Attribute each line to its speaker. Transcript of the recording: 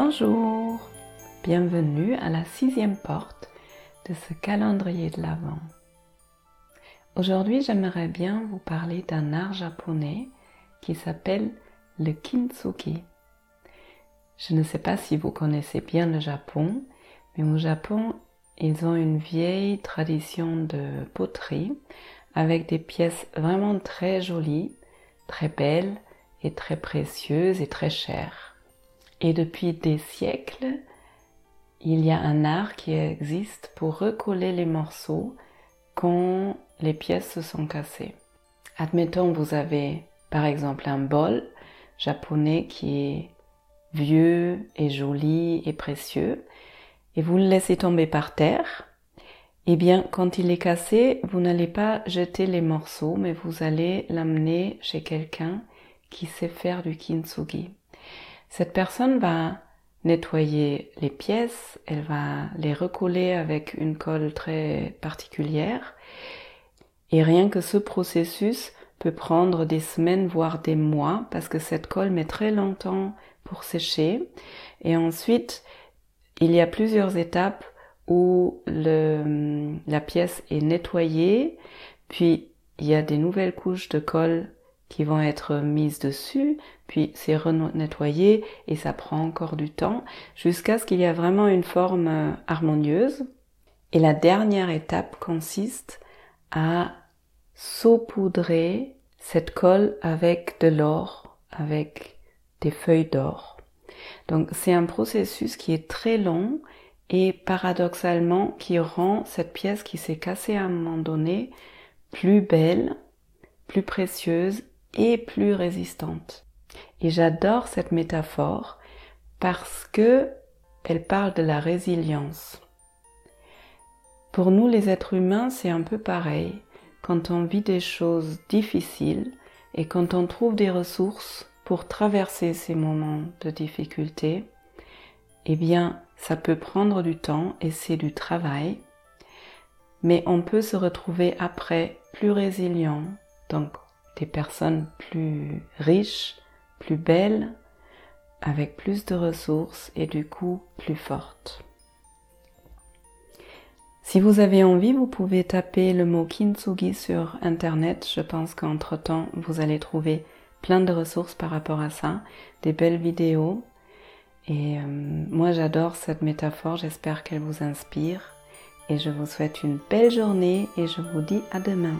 Speaker 1: Bonjour, bienvenue à la sixième porte de ce calendrier de l'Avent. Aujourd'hui, j'aimerais bien vous parler d'un art japonais qui s'appelle le kintsugi. Je ne sais pas si vous connaissez bien le Japon, mais au Japon, ils ont une vieille tradition de poterie avec des pièces vraiment très jolies, très belles et très précieuses et très chères. Et depuis des siècles, il y a un art qui existe pour recoller les morceaux quand les pièces se sont cassées. Admettons, vous avez par exemple un bol japonais qui est vieux et joli et précieux, et vous le laissez tomber par terre, eh bien, quand il est cassé, vous n'allez pas jeter les morceaux, mais vous allez l'amener chez quelqu'un qui sait faire du kintsugi. Cette personne va nettoyer les pièces, elle va les recoller avec une colle très particulière, et rien que ce processus peut prendre des semaines, voire des mois, parce que cette colle met très longtemps pour sécher. Et ensuite, il y a plusieurs étapes où la pièce est nettoyée, puis il y a des nouvelles couches de colle qui vont être mises dessus, puis c'est nettoyé et ça prend encore du temps jusqu'à ce qu'il y ait vraiment une forme euh, harmonieuse. Et la dernière étape consiste à saupoudrer cette colle avec de l'or, avec des feuilles d'or. Donc c'est un processus qui est très long et paradoxalement qui rend cette pièce qui s'est cassée à un moment donné plus belle, plus précieuse et plus résistante. Et j'adore cette métaphore parce que elle parle de la résilience. Pour nous les êtres humains, c'est un peu pareil quand on vit des choses difficiles et quand on trouve des ressources pour traverser ces moments de difficulté, eh bien, ça peut prendre du temps et c'est du travail, mais on peut se retrouver après plus résilient, donc des personnes plus riches, plus belles, avec plus de ressources et du coup plus fortes. Si vous avez envie, vous pouvez taper le mot kintsugi sur internet. Je pense qu'entre-temps, vous allez trouver plein de ressources par rapport à ça, des belles vidéos. Et euh, moi, j'adore cette métaphore, j'espère qu'elle vous inspire. Et je vous souhaite une belle journée et je vous dis à demain.